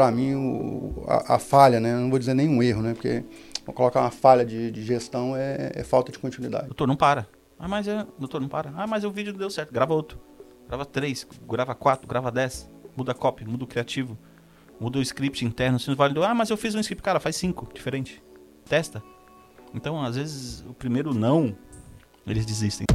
para mim, o, a, a, falha, né? Não vou dizer nenhum erro, né? Porque colocar uma falha de, de gestão é, é, falta de continuidade. Doutor, não para. Ah, mas é. Doutor, não para. Ah, mas o vídeo deu certo. Grava outro. Grava três, grava quatro, grava dez. Muda a copy, muda o criativo. Muda o script interno. Se não vale. Ah, mas eu fiz um script. Cara, faz cinco, diferente. Testa. Então, às vezes, o primeiro não, eles desistem.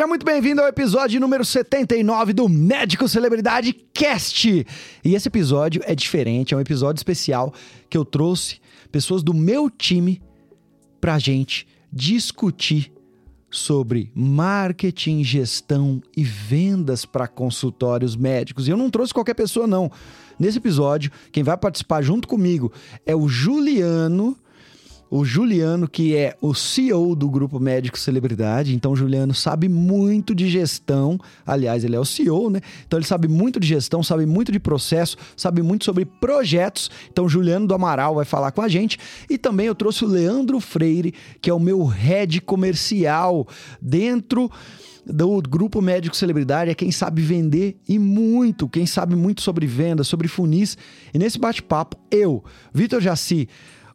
Seja muito bem-vindo ao episódio número 79 do Médico Celebridade Cast. E esse episódio é diferente, é um episódio especial que eu trouxe pessoas do meu time pra gente discutir sobre marketing, gestão e vendas para consultórios médicos. E eu não trouxe qualquer pessoa não. Nesse episódio, quem vai participar junto comigo é o Juliano o Juliano, que é o CEO do Grupo Médico Celebridade. Então, o Juliano sabe muito de gestão. Aliás, ele é o CEO, né? Então, ele sabe muito de gestão, sabe muito de processo, sabe muito sobre projetos. Então, o Juliano do Amaral vai falar com a gente. E também eu trouxe o Leandro Freire, que é o meu head comercial dentro do grupo médico celebridade é quem sabe vender e muito, quem sabe muito sobre venda, sobre funis. E nesse bate-papo, eu, Vitor Jaci,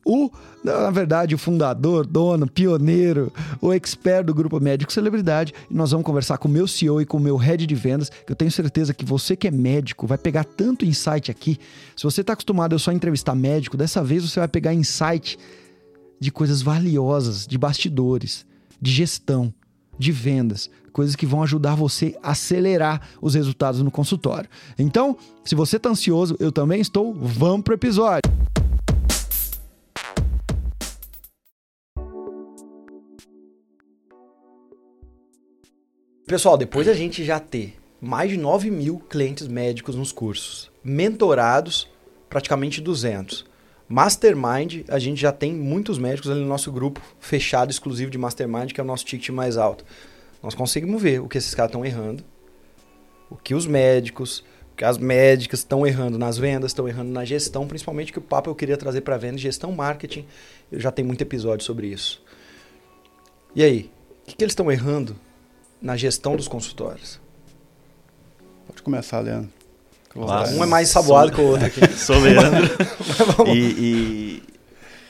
o, na verdade, o fundador, dono, pioneiro, o expert do Grupo Médico Celebridade. E nós vamos conversar com o meu CEO e com o meu head de vendas, que eu tenho certeza que você que é médico vai pegar tanto insight aqui. Se você está acostumado a só entrevistar médico, dessa vez você vai pegar insight de coisas valiosas, de bastidores, de gestão, de vendas, coisas que vão ajudar você a acelerar os resultados no consultório. Então, se você está ansioso, eu também estou. Vamos pro episódio. Pessoal, depois a gente já ter mais de 9 mil clientes médicos nos cursos, mentorados praticamente 200. Mastermind, a gente já tem muitos médicos ali no nosso grupo fechado, exclusivo de Mastermind, que é o nosso ticket mais alto. Nós conseguimos ver o que esses caras estão errando, o que os médicos, o que as médicas estão errando nas vendas, estão errando na gestão, principalmente que o papo eu queria trazer para venda, gestão, marketing. Eu já tenho muito episódio sobre isso. E aí, o que, que eles estão errando na gestão dos consultórios? Pode começar, Leandro. Um é mais saboado que o outro aqui. Sou Leandro. e, e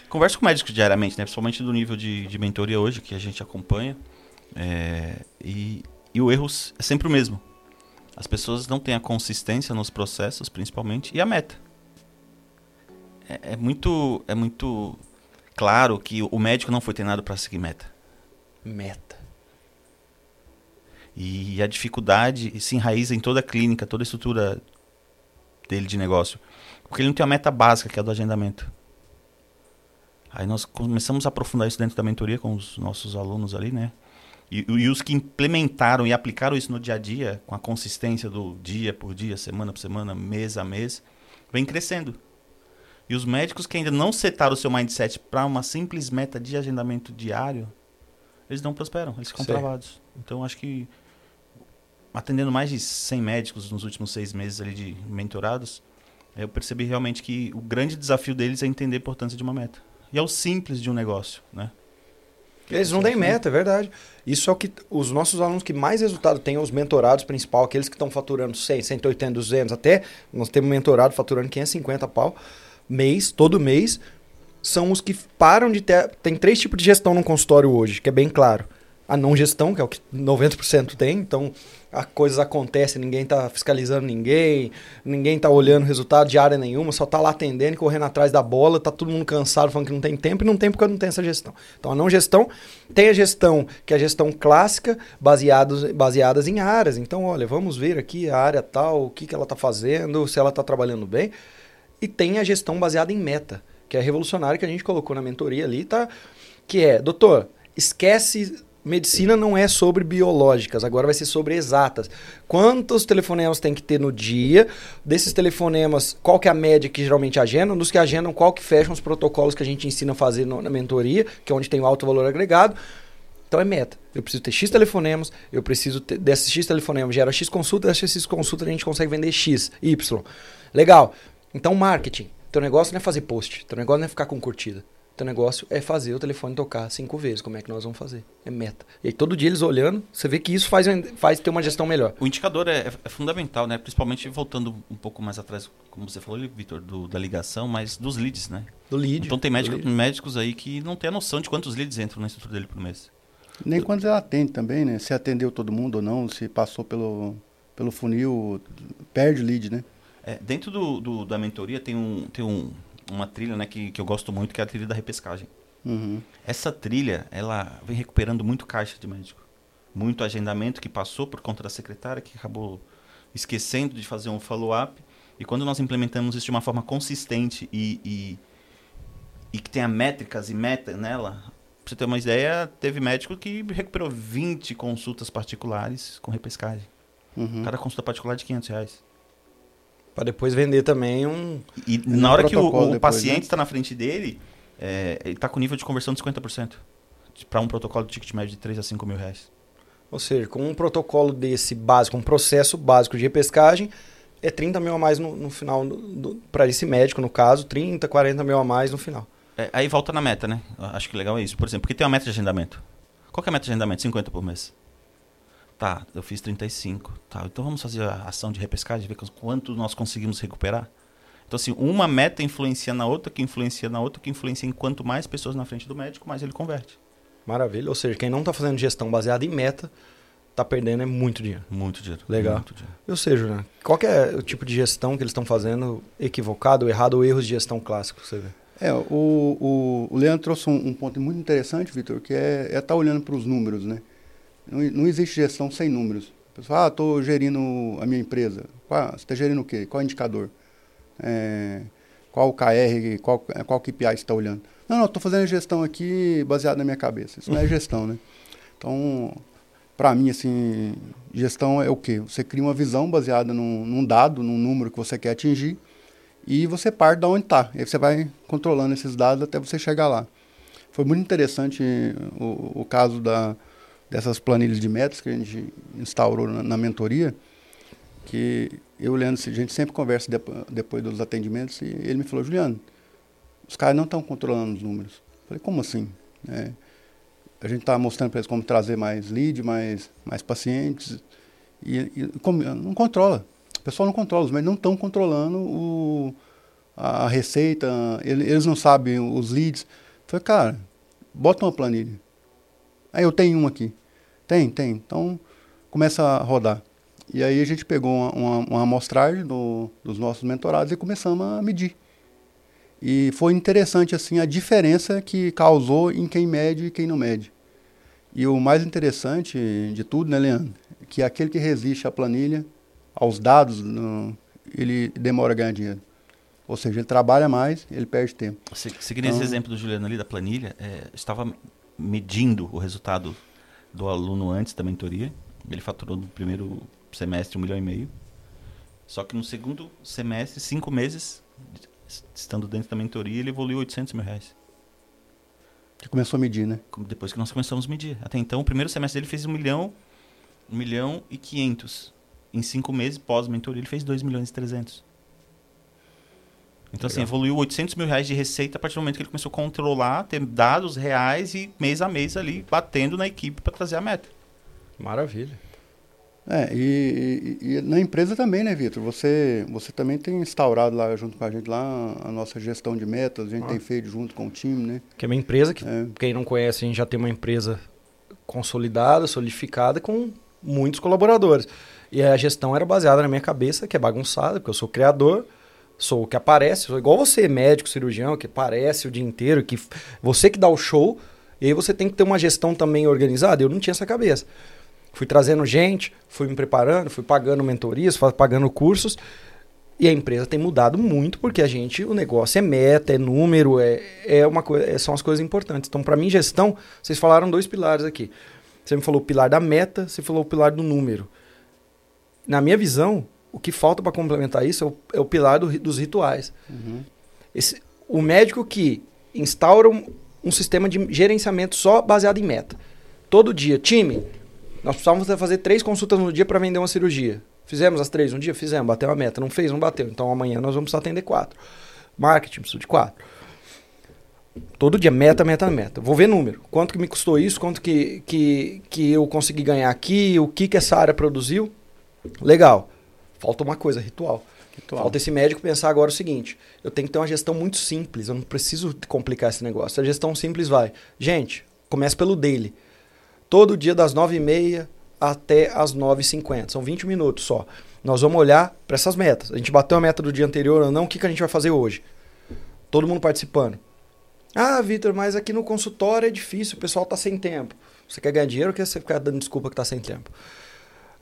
converso com médicos diariamente, né? principalmente do nível de, de mentoria hoje, que a gente acompanha. É, e, e o erro é sempre o mesmo. As pessoas não têm a consistência nos processos, principalmente, e a meta. É, é muito, é muito claro que o médico não foi treinado para seguir meta. Meta. E a dificuldade se enraiza em toda a clínica, toda a estrutura dele de negócio. Porque ele não tem a meta básica, que é a do agendamento. Aí nós começamos a aprofundar isso dentro da mentoria com os nossos alunos ali, né? E, e, os que implementaram e aplicaram isso no dia a dia, com a consistência do dia por dia, semana por semana, mês a mês, vem crescendo. E os médicos que ainda não setaram o seu mindset para uma simples meta de agendamento diário, eles não prosperam, eles ficam Sim. travados. Então acho que atendendo mais de 100 médicos nos últimos seis meses ali de mentorados, eu percebi realmente que o grande desafio deles é entender a importância de uma meta. E é o simples de um negócio, né? Eles não têm meta, é verdade. Isso é o que os nossos alunos que mais resultado têm, os mentorados principal, aqueles que estão faturando 100, 180, 200, até nós temos mentorado faturando 550 pau mês, todo mês, são os que param de ter. Tem três tipos de gestão no consultório hoje, que é bem claro a não gestão, que é o que 90% tem, então as coisas acontecem, ninguém está fiscalizando ninguém, ninguém está olhando resultado de área nenhuma, só está lá atendendo, correndo atrás da bola, tá todo mundo cansado falando que não tem tempo e não tem porque não tem essa gestão. Então a não gestão tem a gestão, que é a gestão clássica, baseados, baseadas em áreas. Então, olha, vamos ver aqui a área tal, o que, que ela está fazendo, se ela está trabalhando bem. E tem a gestão baseada em meta, que é revolucionária que a gente colocou na mentoria ali, tá? Que é, doutor, esquece medicina não é sobre biológicas, agora vai ser sobre exatas. Quantos telefonemas tem que ter no dia? Desses telefonemas, qual que é a média que geralmente agendam? Dos que agendam, qual que fecham os protocolos que a gente ensina a fazer no, na mentoria, que é onde tem alto valor agregado. Então é meta. Eu preciso ter X telefonemas, eu preciso ter, desses X telefonemas, gera X consulta, dessas X consulta a gente consegue vender X, Y. Legal. Então marketing. Teu negócio não é fazer post, teu negócio não é ficar com curtida. Teu negócio é fazer o telefone tocar cinco vezes. Como é que nós vamos fazer? É meta. E aí, todo dia eles olhando, você vê que isso faz, faz ter uma gestão melhor. O indicador é, é fundamental, né? Principalmente voltando um pouco mais atrás, como você falou, Vitor, da ligação, mas dos leads, né? Do lead. Então tem médico, lead. médicos aí que não tem a noção de quantos leads entram na estrutura dele por mês. Nem quando ele atende também, né? Se atendeu todo mundo ou não, se passou pelo, pelo funil, perde lead, né? É, dentro do, do, da mentoria tem um, tem um uma trilha né, que, que eu gosto muito, que é a trilha da repescagem. Uhum. Essa trilha, ela vem recuperando muito caixa de médico. Muito agendamento que passou por conta da secretária, que acabou esquecendo de fazer um follow-up. E quando nós implementamos isso de uma forma consistente e, e, e que tenha métricas e meta nela, pra você ter uma ideia, teve médico que recuperou 20 consultas particulares com repescagem. Uhum. Cada consulta particular de 500 reais. Para depois vender também um. E um na hora que o, o paciente está né? na frente dele, é, ele está com nível de conversão de 50%. Para um protocolo de ticket médio de 3 a 5 mil reais. Ou seja, com um protocolo desse básico, um processo básico de repescagem, é 30 mil a mais no, no final, para esse médico, no caso, 30, 40 mil a mais no final. É, aí volta na meta, né? Acho que legal é isso. Por exemplo, porque tem uma meta de agendamento. Qual é a meta de agendamento? 50 por mês. Tá, eu fiz 35. Tá, então vamos fazer a ação de repescagem, ver quanto nós conseguimos recuperar. Então, assim, uma meta influencia na outra, que influencia na outra, que influencia em quanto mais pessoas na frente do médico, mais ele converte. Maravilha. Ou seja, quem não está fazendo gestão baseada em meta, está perdendo é muito dinheiro. Muito dinheiro. Legal. Muito dinheiro. Ou seja, né? qual é o tipo de gestão que eles estão fazendo equivocado, errado, ou erros de gestão clássico, você vê? É, o, o, o Leandro trouxe um, um ponto muito interessante, Vitor, que é estar é tá olhando para os números, né? Não, não existe gestão sem números. O ah, estou gerindo a minha empresa. Qual, você está gerindo o quê? Qual indicador? É, qual o KR, qual, qual KPI está olhando? Não, não, estou fazendo gestão aqui baseado na minha cabeça. Isso não é gestão, né? Então, para mim, assim, gestão é o quê? Você cria uma visão baseada num, num dado, num número que você quer atingir e você parte de onde está. Aí você vai controlando esses dados até você chegar lá. Foi muito interessante o, o caso da, dessas planilhas de metas que a gente instaurou na, na mentoria, que eu Leandro, a gente sempre conversa de, depois dos atendimentos, e ele me falou, Juliano, os caras não estão controlando os números. Eu falei, como assim? É, a gente está mostrando para eles como trazer mais lead, mais, mais pacientes, e, e como, não controla. O pessoal não controla, mas não estão controlando o, a receita, ele, eles não sabem os leads. Eu falei, cara, bota uma planilha. Aí eu tenho um aqui. Tem, tem. Então começa a rodar. E aí a gente pegou uma, uma, uma amostragem do, dos nossos mentorados e começamos a medir. E foi interessante assim a diferença que causou em quem mede e quem não mede. E o mais interessante de tudo, né, Leandro, é que aquele que resiste à planilha, aos dados, no, ele demora a ganhar dinheiro. Ou seja, ele trabalha mais, ele perde tempo. Seguindo então, esse exemplo do Juliano ali da planilha, é, estava medindo o resultado do aluno antes da mentoria. Ele faturou no primeiro semestre um milhão e meio. Só que no segundo semestre, cinco meses, estando dentro da mentoria, ele evoluiu 800 mil reais. Que começou a medir, né? Depois que nós começamos a medir. Até então, o primeiro semestre dele fez um milhão, um milhão e quinhentos. Em cinco meses, pós-mentoria, ele fez dois milhões e trezentos. Então, assim, Legal. assim, evoluiu 800 mil reais de receita a partir do momento que ele começou a controlar, ter dados reais e mês a mês ali, batendo na equipe para trazer a meta. Maravilha. É, e, e, e, na empresa também, né, Vitor? Você, você também tem instaurado lá junto com a gente lá a nossa gestão de metas, a gente ah. tem feito junto com o time, né? Que é uma empresa que, é. quem não conhece, a gente já tem uma empresa consolidada, solidificada, com muitos colaboradores. E a gestão era baseada na minha cabeça, que é bagunçada, porque eu sou criador, sou o que aparece, sou igual você, médico, cirurgião, que aparece o dia inteiro, que você que dá o show, e aí você tem que ter uma gestão também organizada. Eu não tinha essa cabeça. Fui trazendo gente, fui me preparando, fui pagando mentorias, pagando cursos. E a empresa tem mudado muito porque a gente, o negócio é meta, é número, é, é uma coisa, é, são as coisas importantes. Então, para mim, gestão, vocês falaram dois pilares aqui. Você me falou o pilar da meta, você falou o pilar do número. Na minha visão, o que falta para complementar isso é o, é o pilar do, dos rituais. Uhum. Esse, o médico que instaura um, um, sistema de gerenciamento só baseado em meta. Todo dia, time, nós precisávamos fazer três consultas no dia para vender uma cirurgia. Fizemos as três um dia? Fizemos, bateu a meta. Não fez, não bateu. Então amanhã nós vamos atender quatro. Marketing, preciso de quatro. Todo dia, meta, meta, meta. Vou ver número. Quanto que me custou isso, quanto que, que, que eu consegui ganhar aqui, o que, que essa área produziu. Legal. Falta uma coisa, ritual. ritual. Falta esse médico pensar agora o seguinte: eu tenho que ter uma gestão muito simples, eu não preciso complicar esse negócio. A gestão simples vai. Gente, começa pelo daily. Todo dia das 9h30 até as 9h50. São 20 minutos só. Nós vamos olhar para essas metas. A gente bateu a meta do dia anterior ou não, o que, que a gente vai fazer hoje? Todo mundo participando. Ah, Vitor, mas aqui no consultório é difícil, o pessoal está sem tempo. Você quer ganhar dinheiro ou quer ficar dando desculpa que está sem tempo?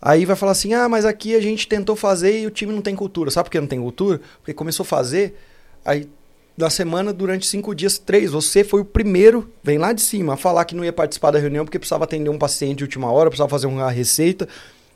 Aí vai falar assim: ah, mas aqui a gente tentou fazer e o time não tem cultura. Sabe por que não tem cultura? Porque começou a fazer, aí na semana, durante cinco dias, três, você foi o primeiro, vem lá de cima, a falar que não ia participar da reunião porque precisava atender um paciente de última hora, precisava fazer uma receita,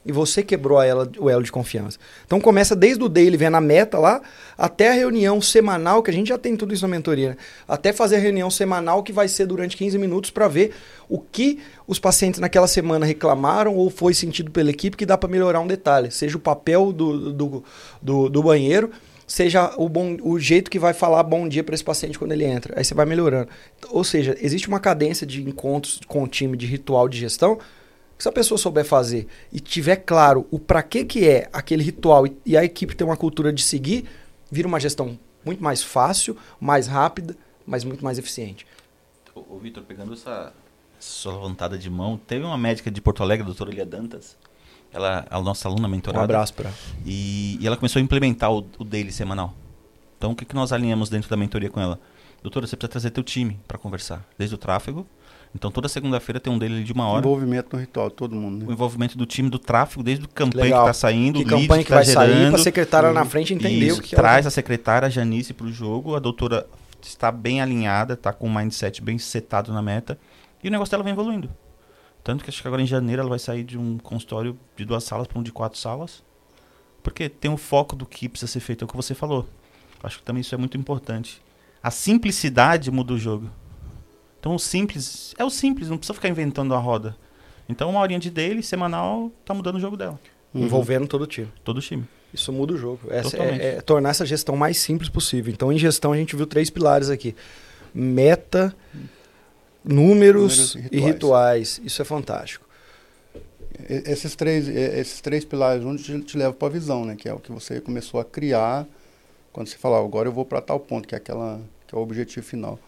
e você quebrou ela, o elo de confiança. Então começa desde o daily, vendo a meta lá, até a reunião semanal, que a gente já tem tudo isso na mentoria, né? até fazer a reunião semanal que vai ser durante 15 minutos para ver o que os pacientes naquela semana reclamaram ou foi sentido pela equipe que dá para melhorar um detalhe, seja o papel do, do, do, do banheiro, seja o, bom, o jeito que vai falar bom dia para esse paciente quando ele entra. Aí você vai melhorando. Ou seja, existe uma cadência de encontros com o time de ritual de gestão se a pessoa souber fazer e tiver claro o para que que é aquele ritual e, e a equipe tem uma cultura de seguir, vira uma gestão muito mais fácil, mais rápida, mas muito mais eficiente. Ô, Vitor, pegando essa, sua levantada de mão, teve uma médica de Porto Alegre, a doutora Elia Dantas, ela é a nossa aluna mentorada. Um abraço para e, e ela começou a implementar o, o daily semanal. Então, o que, que nós alinhamos dentro da mentoria com ela? Doutora, você precisa trazer teu time para conversar. Desde o tráfego, então toda segunda-feira tem um dele de uma hora. Envolvimento no ritual, todo mundo. Né? O envolvimento do time do tráfego, desde o campanha Legal. que está saindo, que campanha que, que tá vai gerando, sair, para a secretária na frente entender isso, o que traz ela... a secretária a Janice para o jogo, a doutora está bem alinhada, está com o mindset bem setado na meta e o negócio dela vem evoluindo. Tanto que acho que agora em janeiro ela vai sair de um consultório de duas salas para um de quatro salas. Porque tem o foco do que precisa ser feito, é o que você falou. Acho que também isso é muito importante. A simplicidade muda o jogo. Então o simples é o simples, não precisa ficar inventando a roda. Então uma horinha de daily, semanal, tá mudando o jogo dela. Uhum. Envolvendo todo o time. Todo o time. Isso muda o jogo. É, é, é, tornar essa gestão mais simples possível. Então, em gestão, a gente viu três pilares aqui: meta, números, números e, rituais. e, rituais. Isso é fantástico. Esses três, esses três pilares um te, te levam para a visão, né? Que é o que você começou a criar quando você fala, agora eu vou para tal ponto, que é aquela que é o objetivo final.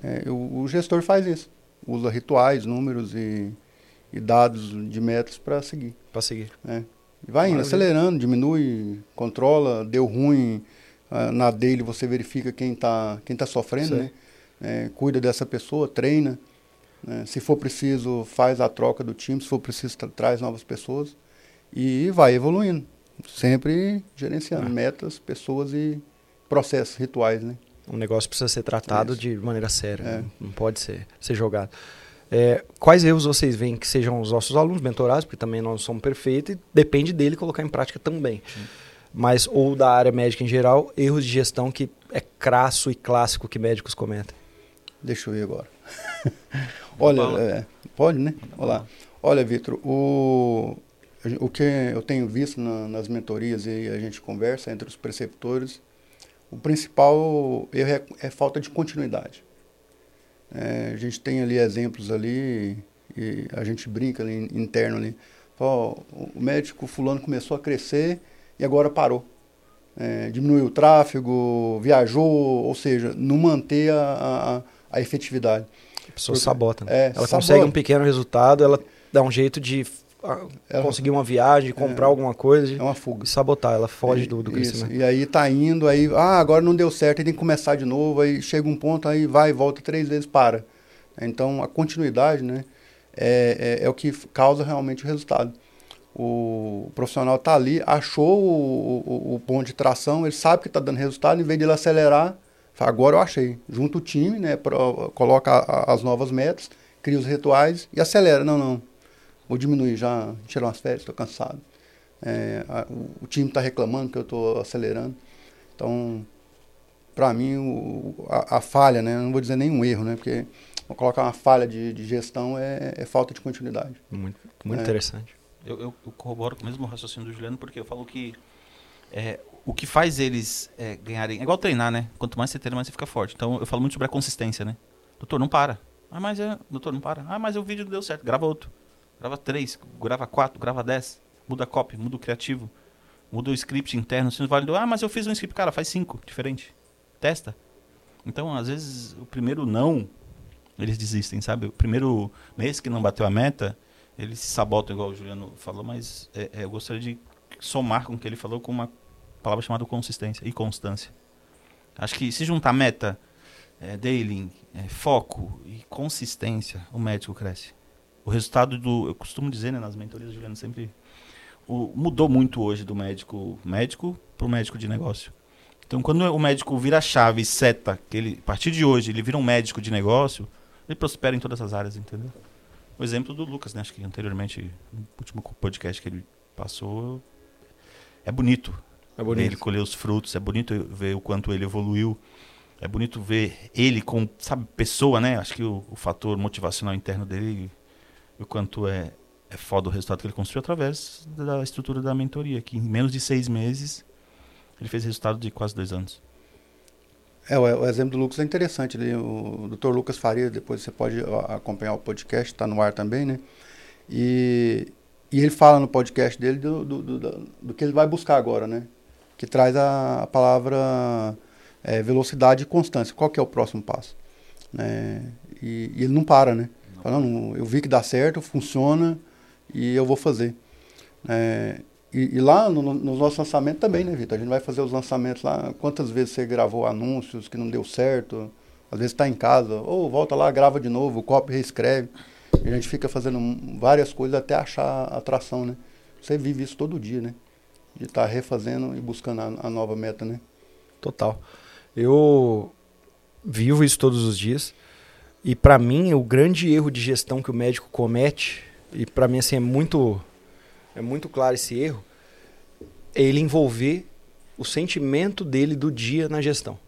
É, o, o, gestor faz isso. Usa rituais, números e, e dados de metas para seguir. Para seguir. É. Vai indo, acelerando, diminui, controla, deu ruim. Uh, na dele você verifica quem está quem tá sofrendo, né? É, cuida dessa pessoa, treina. Né? Se for preciso, faz a troca do time. Se for preciso, tra traz novas pessoas. E vai evoluindo. Sempre gerenciando ah. metas, pessoas e processos, rituais, né? Um negócio precisa ser tratado Isso. de maneira séria, é. não pode ser, ser jogado. É, quais erros vocês veem que sejam os nossos alunos mentorados, porque também nós não somos perfeitos e depende dele colocar em prática também. Sim. Mas, ou da área médica em geral, erros de gestão que é crasso e clássico que médicos cometem. Deixa eu ver agora. Olha, é, pode, né? Olá. Olha, Vitor, o, o que eu tenho visto na, nas mentorias e a gente conversa entre os preceptores o principal erro é, é falta de continuidade. É, a gente tem ali exemplos ali, e a gente brinca ali interno ali. O médico fulano começou a crescer e agora parou. É, diminuiu o tráfego, viajou, ou seja, não manter a, a, a efetividade. A pessoa Porque, sabota. Né? É, ela sabota. consegue um pequeno resultado, ela dá um jeito de é, conseguir uma viagem, comprar é, alguma coisa. É uma fuga. E sabotar, ela foge do, do crescimento. E aí tá indo, aí, ah, agora não deu certo, aí tem que começar de novo, aí chega um ponto, aí vai e volta três vezes, para. Então a continuidade, né, é, é, é o que causa realmente o resultado. O profissional tá ali, achou o, o, o ponto de tração, ele sabe que está dando resultado, em vez de ele acelerar, fala, agora eu achei. Junta o time, né, coloca a, as novas metas, cria os rituais e acelera. Não, não vou diminuir já, tirar umas férias, estou cansado. É, a, o, o, time está reclamando que eu estou acelerando. Então, para mim, o, a, a, falha, né, não vou dizer nenhum erro, né, porque vou colocar uma falha de, de gestão é, é, falta de continuidade. Muito, muito é. interessante. Eu, eu, eu, corroboro com o mesmo raciocínio do Juliano, porque eu falo que é, o que faz eles é, ganharem. É igual treinar, né? Quanto mais você treina, mais você fica forte. Então eu falo muito sobre a consistência, né? Doutor, não para. Ah, mas é. Doutor, não para. Ah, mas o vídeo não deu certo. Grava outro. Grava três, grava quatro, grava dez. Muda a copy, muda o criativo. Muda o script interno. Se não validou, ah, mas eu fiz um script. Cara, faz cinco, diferente. Testa. Então, às vezes, o primeiro não, eles desistem, sabe? O primeiro mês que não bateu a meta, eles se sabotam, igual o Juliano falou, mas é, é, eu gostaria de somar com o que ele falou com uma palavra chamada consistência e constância. Acho que se juntar meta, é, daily, é, foco e consistência, o médico cresce. O resultado do. Eu costumo dizer né, nas mentorias, Juliano, sempre. O, mudou muito hoje do médico médico para o médico de negócio. Então, quando o médico vira a chave e seta, que ele, a partir de hoje ele vira um médico de negócio, ele prospera em todas as áreas, entendeu? O exemplo do Lucas, né? Acho que anteriormente, no último podcast que ele passou, é bonito. É bonito. Ele colher os frutos, é bonito ver o quanto ele evoluiu. É bonito ver ele com, sabe, pessoa, né? Acho que o, o fator motivacional interno dele, o quanto é, é foda o resultado que ele construiu através da estrutura da mentoria, que em menos de seis meses ele fez resultado de quase dois anos. É, o, o exemplo do Lucas é interessante. Ele, o Dr. Lucas Faria, depois você pode acompanhar o podcast, está no ar também, né? E, e ele fala no podcast dele do, do, do, do, que ele vai buscar agora, né? Que traz a, a palavra é, velocidade e constância. Qual que é o próximo passo? Né? E, e ele não para, né? Fala, não, eu vi que dá certo, funciona e eu vou fazer. É, e, e, lá no, no, nos nossos lançamentos também, né, Vitor? A gente vai fazer os lançamentos lá. Quantas vezes você gravou anúncios que não deu certo? Às vezes está em casa, ou volta lá, grava de novo, copia, reescreve. E a gente fica fazendo várias coisas até achar atração, né? Você vive isso todo dia, né? De estar tá refazendo e buscando a, a nova meta, né? Total. Eu vivo isso todos os dias. E para mim, o grande erro de gestão que o médico comete, e para mim assim é muito é muito claro esse erro, é ele envolver o sentimento dele do dia na gestão.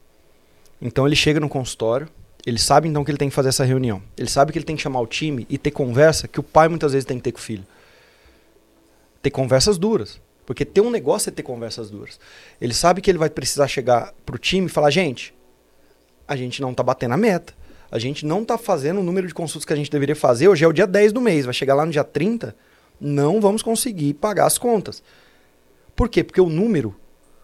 Então ele chega no consultório, ele sabe então que ele tem que fazer essa reunião. Ele sabe que ele tem que chamar o time e ter conversa que o pai muitas vezes tem que ter com o filho. Ter conversas duras. Porque ter um negócio é ter conversas duras. Ele sabe que ele vai precisar chegar pro time e falar: gente, a gente não tá batendo a meta. A gente não tá fazendo o número de consultas que a gente deveria fazer. Hoje é o dia 10 do mês. Vai chegar lá no dia 30 não vamos conseguir pagar as contas. Por quê? Porque o número,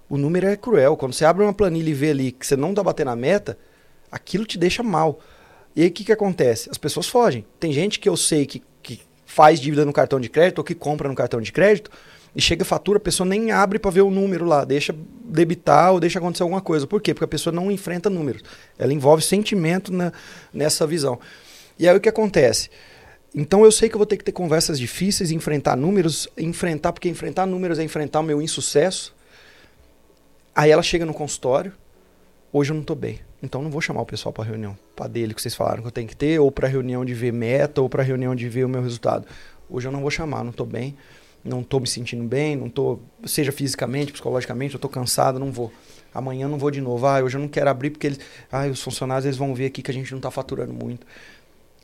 o número é cruel. Quando você abre uma planilha e vê ali que você não está batendo a meta, aquilo te deixa mal. E aí o que, que acontece? As pessoas fogem. Tem gente que eu sei que, que faz dívida no cartão de crédito ou que compra no cartão de crédito e chega a fatura, a pessoa nem abre para ver o número lá, deixa debitar ou deixa acontecer alguma coisa. Por quê? Porque a pessoa não enfrenta números. Ela envolve sentimento na, nessa visão. E aí o que acontece? Então eu sei que eu vou ter que ter conversas difíceis, enfrentar números, enfrentar, porque enfrentar números é enfrentar o meu insucesso. Aí ela chega no consultório, hoje eu não estou bem. Então não vou chamar o pessoal para reunião, para dele que vocês falaram que eu tenho que ter, ou para reunião de ver meta, ou para reunião de ver o meu resultado. Hoje eu não vou chamar, não estou bem, não estou me sentindo bem, não estou, seja fisicamente, psicologicamente, eu estou cansado, não vou. Amanhã não vou de novo. Ah, hoje eu não quero abrir porque eles, ah, os funcionários eles vão ver aqui que a gente não está faturando muito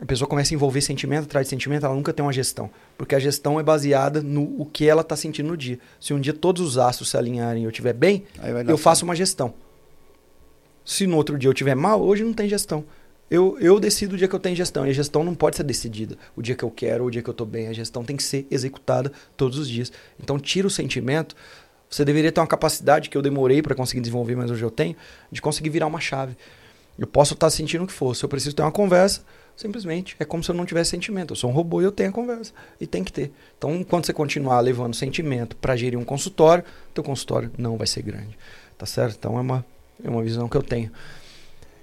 a pessoa começa a envolver sentimento atrás de sentimento, ela nunca tem uma gestão. Porque a gestão é baseada no o que ela está sentindo no dia. Se um dia todos os astros se alinharem e eu estiver bem, eu faço uma gestão. Se no outro dia eu estiver mal, hoje não tem gestão. Eu, eu decido o dia que eu tenho gestão. E a gestão não pode ser decidida o dia que eu quero o dia que eu estou bem. A gestão tem que ser executada todos os dias. Então, tira o sentimento. Você deveria ter uma capacidade que eu demorei para conseguir desenvolver, mas hoje eu tenho, de conseguir virar uma chave. Eu posso estar tá sentindo o que for. Se eu preciso ter uma conversa, Simplesmente. É como se eu não tivesse sentimento. Eu sou um robô e eu tenho a conversa. E tem que ter. Então, enquanto você continuar levando sentimento para gerir um consultório, teu consultório não vai ser grande. Tá certo? Então, é uma, é uma visão que eu tenho.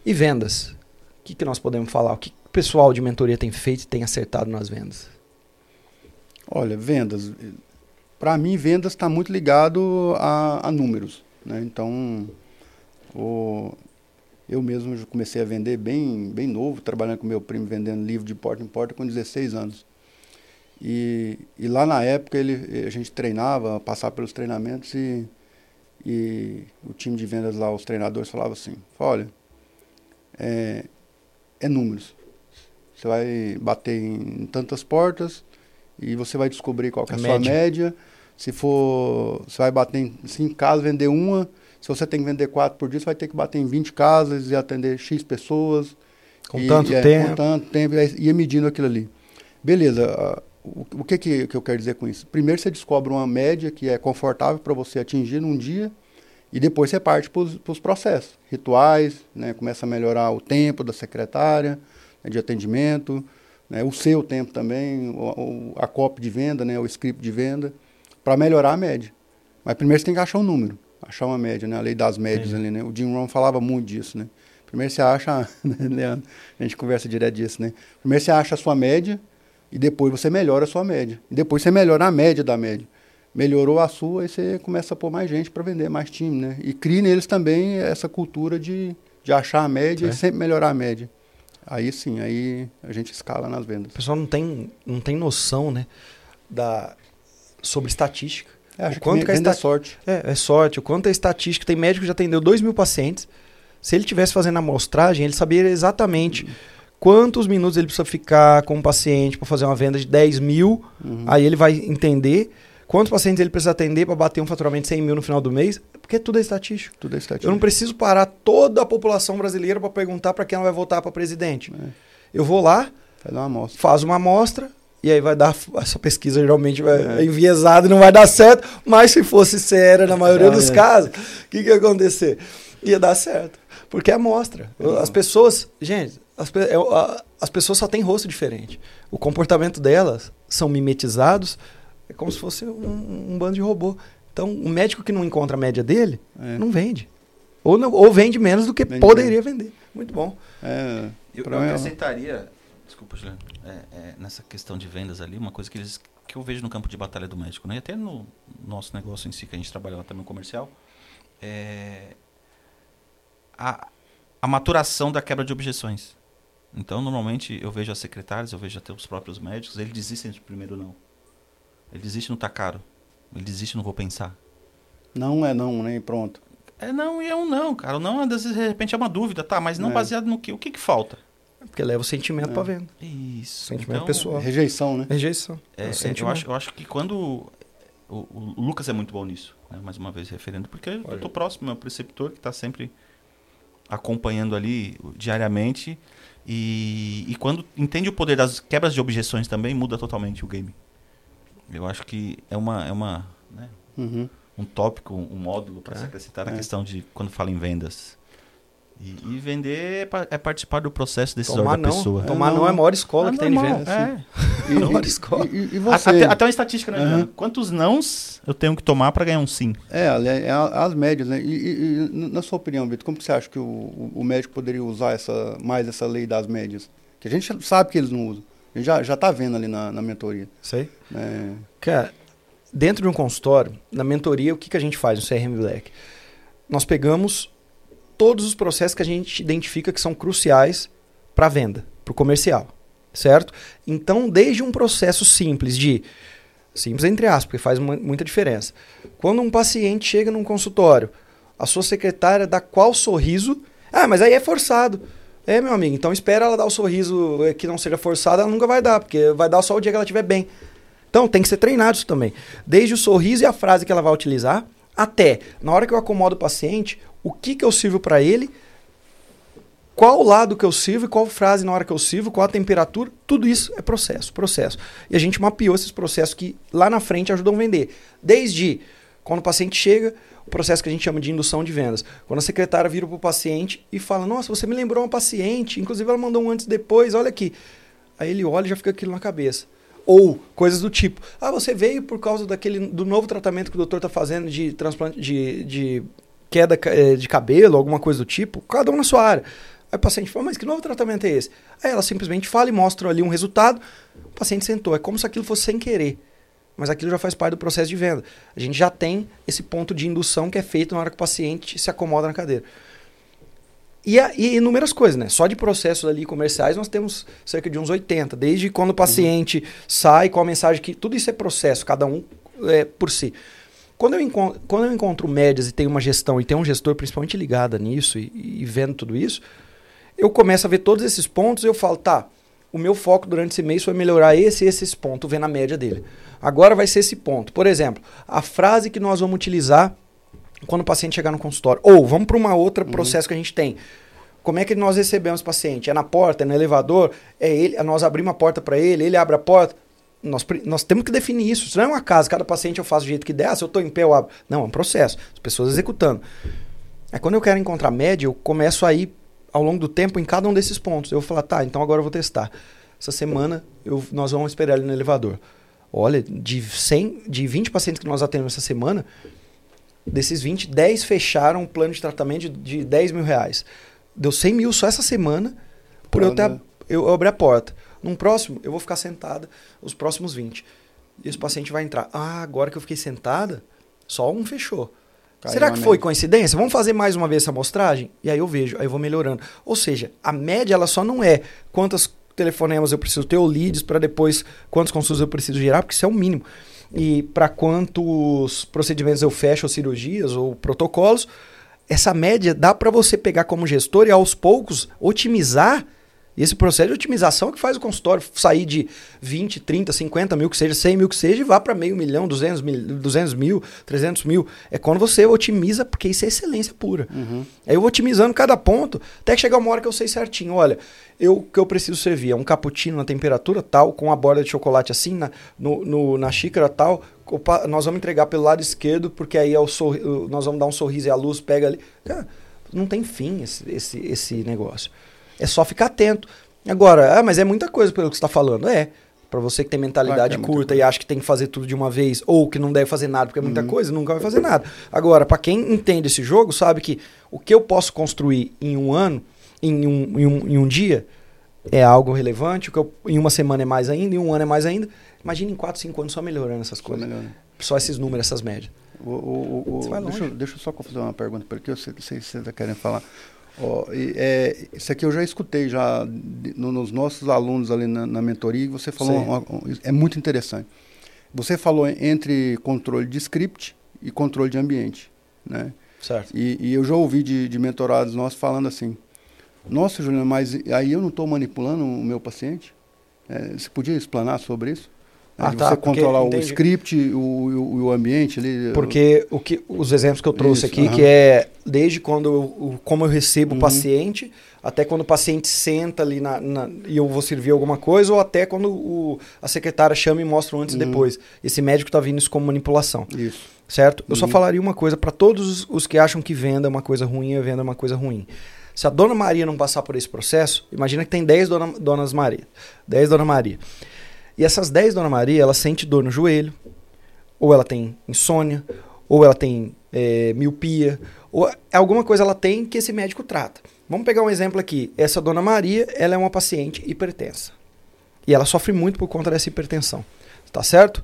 E vendas? O que, que nós podemos falar? O que o pessoal de mentoria tem feito e tem acertado nas vendas? Olha, vendas. Para mim, vendas está muito ligado a, a números. Né? Então, o, eu mesmo comecei a vender bem, bem novo, trabalhando com meu primo, vendendo livro de porta em porta com 16 anos. E, e lá na época ele, a gente treinava, passava pelos treinamentos e, e o time de vendas lá, os treinadores falavam assim, olha, é, é números. Você vai bater em tantas portas e você vai descobrir qual é a, a sua média. Se for, você vai bater em cinco casas, vender uma, se você tem que vender quatro por dia, você vai ter que bater em 20 casas e atender X pessoas. Com E- tanto e, é, tempo. Com tanto tempo, aí ia medindo aquilo ali. Beleza, o, o que, que, que eu quero dizer com isso? Primeiro você descobre uma média que é confortável para você atingir num dia, e depois você parte para os processos, rituais, né, começa a melhorar o tempo da secretária, né, de atendimento, né, o seu tempo também, o, a copy de venda, né, o script de venda, para melhorar a média. Mas primeiro você tem que achar um número, achar uma média, né, a lei das médias ali, né? O Jim Rohn falava muito disso, né? Primeiro você acha, né, Leandro, a gente conversa direto disso, né? Primeiro você acha a sua média e depois você melhora a sua média. E depois você melhora a média da média. Melhorou a sua, aí você começa a pôr mais gente para vender, mais time, né? E cria neles também essa cultura de, de achar a média É. e sempre melhorar a média. Aí sim, aí a gente escala nas vendas. O pessoal não tem, não tem noção, né? Da, sobre estatística. É, acho o quanto que que a venda é sorte. É, é sorte. O quanto a estatística. Tem médico que já atendeu 2 mil pacientes. Se ele tivesse fazendo a amostragem, ele sabia exatamente quantos minutos ele precisa ficar com o paciente para fazer uma venda de 10 mil. Uhum. Aí ele vai entender quantos pacientes ele precisa atender para bater um faturamento de 100 mil no final do mês. Porque tudo é estatístico. Tudo é estatística. Eu não preciso parar toda a população brasileira para perguntar para quem ela vai votar para presidente. É. Eu vou lá, Faz uma amostra. faz uma amostra e aí vai dar essa pesquisa geralmente vai, É. é enviesada e não vai dar certo, mas se fosse séria na maioria Ah, dos é. casos, o que, que ia acontecer? Ia dar certo, porque é amostra. As pessoas, gente, as, é, as pessoas só têm rosto diferente. O comportamento delas são mimetizados, é como se fosse um, um bando de robô. Então, o médico que não encontra a média dele, É. não vende. Ou, não- ou vende menos do que Vende poderia vender. Muito bom. É, Eu, eu mim, acrescentaria, desculpa, Juliano, é, é, nessa questão de vendas ali, uma coisa que, eles, que eu vejo no campo de batalha do médico, né? e até no nosso negócio em si, que a gente trabalha lá também no comercial, é a, a maturação da quebra de objeções. Então, normalmente, eu vejo as secretárias, eu vejo até os próprios médicos, eles desistem de primeiro não. Ele desiste no tá caro. Ele desiste no vou pensar. não é não, né? E pronto. É não e é um não, cara. O não, às vezes, de repente, é uma dúvida, tá? Mas não É. baseado no que? O que que falta? Porque leva o sentimento É. para venda. Isso. Sentimento pessoal. Ó. Rejeição, né? Rejeição. É, É o é, eu, acho, eu acho que quando. O, o Lucas é muito bom nisso, né? mais uma vez referendo, porque eu tô próximo, é um preceptor que está sempre acompanhando ali diariamente. E, e quando entende o poder das quebras de objeções também, muda totalmente o game. Eu acho que é uma. É uma né? Uhum. um tópico, um módulo para É, se acrescentar na é. questão de quando fala em vendas. E, e vender é, pa- é participar do processo decisório Tomar da não. pessoa. Tomar É, não é a maior escola Ah, que tem de normal, venda. é. E, e- escola. e- e você? Até, até uma estatística, né. Juliano? Quantos nãos eu tenho que tomar para ganhar um sim? É, é, é as médias, né? E, e- e, na sua opinião, Vitor, como que você acha que o, o- o médico poderia usar essa, mais essa lei das médias? Que a gente sabe que eles não usam. A gente já, já tá vendo ali na, na mentoria. Sei. né? Cara, dentro de um consultório, na mentoria, o que, que a gente faz no CRM Black? Nós pegamos todos os processos que a gente identifica que são cruciais para a venda, para o comercial, certo? Então, desde um processo simples de simples entre aspas, porque faz mu- muita diferença. Quando um paciente chega num consultório, a sua secretária dá qual sorriso? Ah, mas aí é forçado. É, meu amigo, então espera ela dar o sorriso eh, que não seja forçado, ela nunca vai dar, porque vai dar só o dia que ela estiver bem. Então tem que ser treinado isso também. Desde o sorriso e a frase que ela vai utilizar, até na hora que eu acomodo o paciente, o que, que eu sirvo para ele, qual lado que eu sirvo e qual frase na hora que eu sirvo, qual a temperatura, tudo isso é processo, processo. E a gente mapeou esses processos que lá na frente ajudam a vender. Desde quando o paciente chega, o processo que a gente chama de indução de vendas. Quando a secretária vira para o paciente e fala: Nossa, você me lembrou uma paciente, inclusive ela mandou um antes e depois, olha aqui. Aí ele olha e já fica aquilo na cabeça. Ou coisas do tipo: Ah, você veio por causa daquele do novo tratamento que o doutor está fazendo de transplante de, de queda eh, de cabelo, alguma coisa do tipo, cada um na sua área. Aí o paciente fala, mas que novo tratamento é esse? Aí ela simplesmente fala e mostra ali um resultado, o paciente sentou. É como se aquilo fosse sem querer. Mas aquilo já faz parte do processo de venda. A gente já tem esse ponto de indução que é feito na hora que o paciente se acomoda na cadeira. E, e inúmeras coisas, né? Só de processos ali comerciais nós temos cerca de uns 80. Desde quando o paciente sai com a mensagem que tudo isso é processo, cada um é, por si. Quando eu, encontro, quando eu encontro médias e tenho uma gestão e tem um gestor principalmente ligado nisso e, e vendo tudo isso, eu começo a ver todos esses pontos e eu falo, tá, o meu foco durante esse mês foi melhorar esse e esses pontos, vendo a média dele. Agora vai ser esse ponto. Por exemplo, a frase que nós vamos utilizar quando o paciente chegar no consultório. Ou vamos para uma outra processo que a gente tem. Como é que nós recebemos o paciente? É na porta, é no elevador? É ele, nós abrimos a porta para ele, ele abre a porta? Nós, nós temos que definir isso. Isso não é uma casa, cada paciente eu faço do jeito que der. Ah, se eu estou em pé, eu abro. Não, é um processo. As pessoas executando. Aí quando eu quero encontrar média, eu começo a ir ao longo do tempo em cada um desses pontos. Eu vou falar, tá, então agora eu vou testar. Essa semana eu, nós vamos esperar ele no elevador. Olha, de 100, de 20 pacientes que nós atendemos essa semana, desses 20, 10 fecharam um plano de tratamento de, de 10 mil reais. Deu 100 mil só essa semana por eu, ter, eu, eu abrir a porta. Num próximo, eu vou ficar sentada os próximos 20. E esse paciente vai entrar. Ah, agora que eu fiquei sentada, só um fechou. Caiu Será que foi coincidência? Vamos fazer mais uma vez essa amostragem? E aí eu vejo, aí eu vou melhorando. Ou seja, a média ela só não é quantas telefonemas eu preciso ter ou leads para depois quantos consultas eu preciso gerar, porque isso é o mínimo. E para quantos procedimentos eu fecho ou cirurgias ou protocolos, essa média dá para você pegar como gestor e aos poucos otimizar e esse processo de otimização é que faz o consultório sair de 20, 30, 50 mil, que seja 100 mil, que seja, e vá para meio milhão, 200 mil, 200 mil, 300 mil. É quando você otimiza, porque isso é excelência pura. Uhum. Aí eu vou otimizando cada ponto, até que chegar uma hora que eu sei certinho. Olha, eu que eu preciso servir é um cappuccino na temperatura tal, com a borda de chocolate assim, na, no, no, na xícara tal. Opa, nós vamos entregar pelo lado esquerdo, porque aí é o sorri nós vamos dar um sorriso e a luz pega ali. Cara, não tem fim esse, esse, esse negócio. É só ficar atento. Agora, ah, mas é muita coisa pelo que você está falando. É. Para você que tem mentalidade claro é curta e acha que tem que fazer tudo de uma vez, ou que não deve fazer nada porque é muita uhum. coisa, nunca vai fazer nada. Agora, para quem entende esse jogo, sabe que o que eu posso construir em um ano, em um, em um, em um dia, é algo relevante, o que eu, em uma semana é mais ainda, em um ano é mais ainda. Imagina em 4, 5 anos só melhorando essas só coisas. Melhorando. Só esses números, essas médias. O, o, o, deixa, deixa eu só fazer uma pergunta, porque eu sei que vocês está querendo falar. Oh, é, isso aqui eu já escutei já no, nos nossos alunos ali na, na mentoria, você falou, uma, uma, é muito interessante. Você falou entre controle de script e controle de ambiente, né? Certo. E, e eu já ouvi de, de mentorados nossos falando assim, nossa, Juliana, mas aí eu não estou manipulando o meu paciente? É, você podia explanar sobre isso? Ah, tá, você controlar porque, o script, o, o, o, ambiente ali. Porque o que, os exemplos que eu trouxe Isso, aqui, que é desde quando eu, como eu recebo uhum. o paciente, até quando o paciente senta ali na, na, e eu vou servir alguma coisa, ou até quando o, a secretária chama e mostra antes uhum. e depois. Esse médico está vindo isso como manipulação. Isso. Certo? Uhum. Eu só uhum. falaria uma coisa para todos os que acham que venda é uma coisa ruim, venda é uma coisa ruim. Se a dona Maria não passar por esse processo, imagina que tem 10 dona, donas Maria. 10 dona Maria. E essas 10 Dona Maria, ela sente dor no joelho, ou ela tem insônia, ou ela tem é, miopia, ou alguma coisa ela tem que esse médico trata. Vamos pegar um exemplo aqui. Essa Dona Maria, ela é uma paciente hipertensa. E ela sofre muito por conta dessa hipertensão. Tá certo?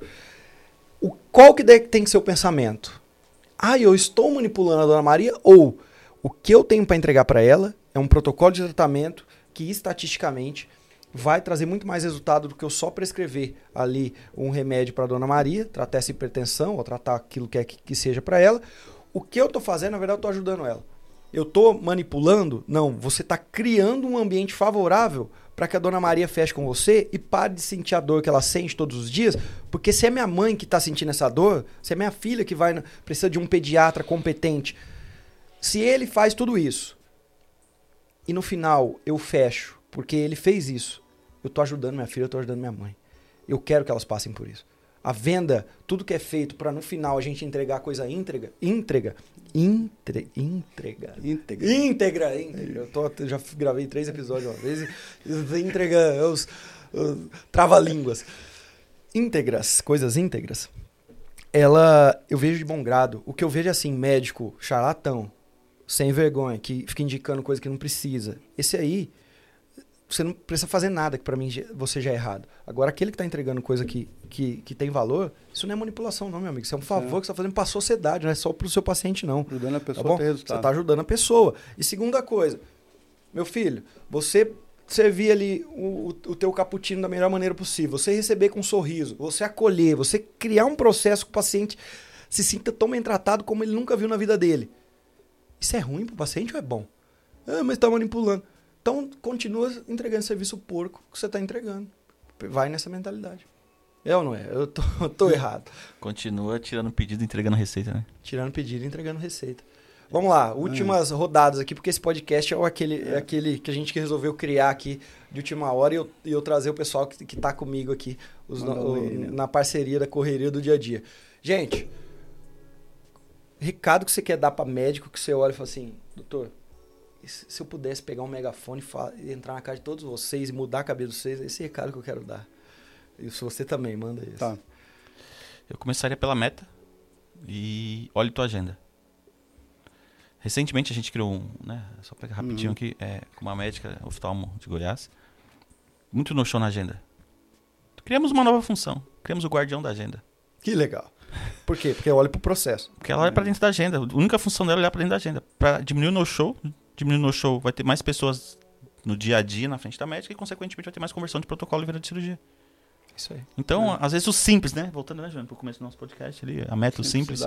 O, qual que tem que ser o pensamento? Ah, eu estou manipulando a Dona Maria ou o que eu tenho para entregar para ela é um protocolo de tratamento que estatisticamente vai trazer muito mais resultado do que eu só prescrever ali um remédio para Dona Maria, tratar essa hipertensão ou tratar aquilo que é que, que seja para ela. O que eu estou fazendo, na verdade, eu estou ajudando ela. Eu estou manipulando? Não, você está criando um ambiente favorável para que a Dona Maria feche com você e pare de sentir a dor que ela sente todos os dias, porque se é minha mãe que está sentindo essa dor, se é minha filha que vai precisa de um pediatra competente, se ele faz tudo isso e no final eu fecho porque ele fez isso. Eu estou ajudando minha filha, eu estou ajudando minha mãe. Eu quero que elas passem por isso. A venda, tudo que é feito para no final a gente entregar a coisa íntegra, íntegra, íntegra, íntegra, íntegra, íntegra. Eu tô, já gravei três episódios uma vez e entrega os, os trava-línguas. Íntegras, coisas íntegras. Ela, eu vejo de bom grado. O que eu vejo é assim, médico charlatão, sem vergonha, que fica indicando coisa que não precisa. Esse aí, você não precisa fazer nada que para mim você já é errado. Agora, aquele que está entregando coisa que, que, que tem valor, isso não é manipulação, não, meu amigo. Isso é um favor é. que você está fazendo para a sociedade, não é só para o seu paciente, não. Ajudando a pessoa tá ter resultado. Você está ajudando a pessoa. E segunda coisa, meu filho, você servir ali o, o teu cappuccino da melhor maneira possível, você receber com um sorriso, você acolher, você criar um processo que o paciente se sinta tão bem tratado como ele nunca viu na vida dele. Isso é ruim para o paciente ou é bom? Ah, mas está manipulando. Então, continua entregando serviço porco que você está entregando. Vai nessa mentalidade. É ou não é? Eu tô, eu tô errado. Continua tirando pedido e entregando receita, né? Tirando pedido e entregando receita. Vamos lá, últimas rodadas aqui, porque esse podcast é aquele, é. aquele que a gente resolveu criar aqui de última hora e eu, e eu trazer o pessoal que, que tá comigo aqui os, o, né? na parceria da correria do dia a dia. Gente, recado que você quer dar para médico que você olha e fala assim, doutor, se eu pudesse pegar um megafone e entrar na casa de todos vocês e mudar a cabeça de vocês, esse recado que eu quero dar. E se você também, manda isso. Tá. Eu começaria pela meta e olhe tua agenda. Recentemente a gente criou um, né? Só pegar rapidinho uhum. aqui, é, com uma médica oftalmo de Goiás. Muito no show na agenda. Criamos uma nova função. Criamos o guardião da agenda. Que legal. Por quê? Porque olha pro processo. Porque ela olha para dentro da agenda. A única função dela é olhar para dentro da agenda. Para diminuir o no diminuir o no show, vai ter mais pessoas no dia a dia na frente da médica e, consequentemente, vai ter mais conversão de protocolo e vira de cirurgia. Isso aí. Então, é. às vezes o simples, né? Voltando, né, João, pro começo do nosso podcast ali, a meta simples.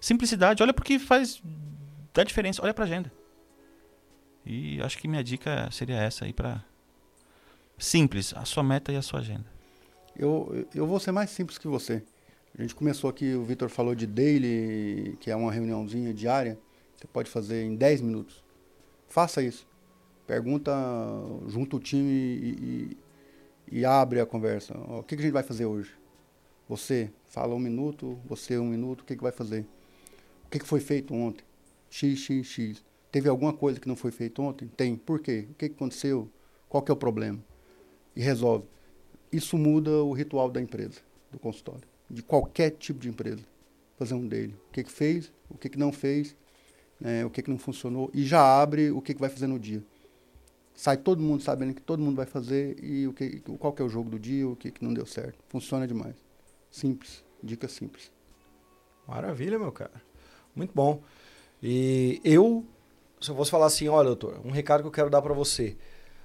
Simplicidade. Olha porque faz dá diferença. Olha pra agenda. E acho que minha dica seria essa aí para simples, a sua meta e a sua agenda. Eu, eu vou ser mais simples que você. A gente começou aqui, o Vitor falou de daily, que é uma reuniãozinha diária. Você pode fazer em 10 minutos. Faça isso. Pergunta, junta o time e, e, e abre a conversa. O que, que, a gente vai fazer hoje? Você fala um minuto, você um minuto, o que, que vai fazer? O que, que foi feito ontem? X, X, X. Teve alguma coisa que não foi feita ontem? Tem. Por quê? O que, que aconteceu? Qual que é o problema? E resolve. Isso muda o ritual da empresa, do consultório. De qualquer tipo de empresa. Fazer um dele. O que, que fez, o que, que não fez, né, o que, que não funcionou. E já abre o que, que vai fazer no dia. Sai todo mundo sabendo que todo mundo vai fazer e o que, qual que é o jogo do dia, o que, que não deu certo. Funciona demais. Simples. Dica simples. Maravilha, meu cara. Muito bom. E eu, se eu fosse falar assim, olha, doutor, um recado que eu quero dar para você.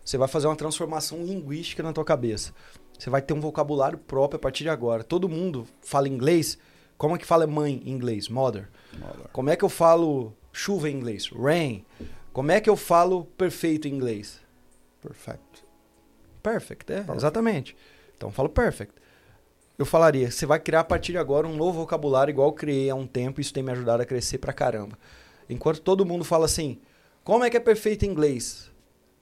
Você vai fazer uma transformação linguística na tua cabeça. Você vai ter um vocabulário próprio a partir de agora. Todo mundo fala inglês. Como é que fala mãe em inglês? Mother. Mother. Como é que eu falo chuva em inglês? Rain. Como é que eu falo perfeito em inglês? Perfect. Perfect, é, perfect. exatamente. Então eu falo perfect. Eu falaria, você vai criar a partir de agora um novo vocabulário igual eu criei há um tempo, isso tem me ajudado a crescer pra caramba. Enquanto todo mundo fala assim, como é que é perfeito em inglês?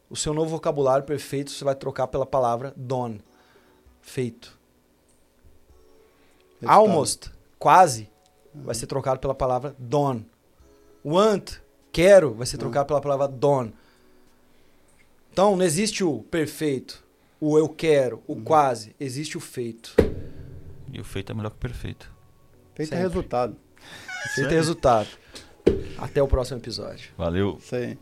O seu novo vocabulário perfeito você vai trocar pela palavra done. Feito. Resultado. Almost, quase, uhum. vai ser trocado pela palavra done. Want, quero, vai ser uhum. trocado pela palavra done. Então, não existe o perfeito, o eu quero, o uhum. quase. Existe o feito. E o feito é melhor que o perfeito. Feito é Sempre. é resultado. Feito é resultado. Até o próximo episódio. Valeu. Isso aí.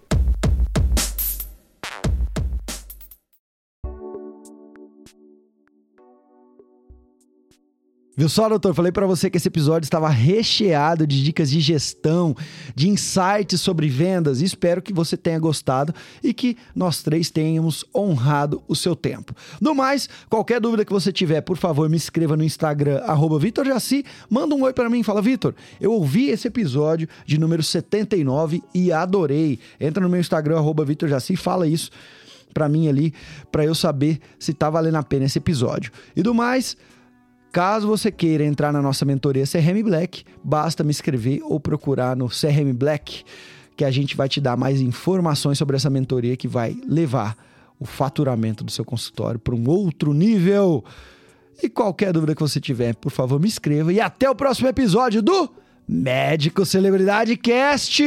Viu só, doutor? Falei para você que esse episódio estava recheado de dicas de gestão, de insights sobre vendas. Espero que você tenha gostado e que nós três tenhamos honrado o seu tempo. No mais, qualquer dúvida que você tiver, por favor, me escreva no Instagram, @vitorjaci. Manda um oi para mim, fala, Vitor, eu ouvi esse episódio de número 79 e adorei. Entra no meu Instagram, @vitorjaci fala isso para mim ali, para eu saber se tá valendo a pena esse episódio. E do mais, Caso você queira entrar na nossa mentoria CRM Black, basta me escrever ou procurar no CRM Black, que a gente vai te dar mais informações sobre essa mentoria que vai levar o faturamento do seu consultório para um outro nível. E qualquer dúvida que você tiver, por favor, me escreva. E até o próximo episódio do Médico Celebridade Cast!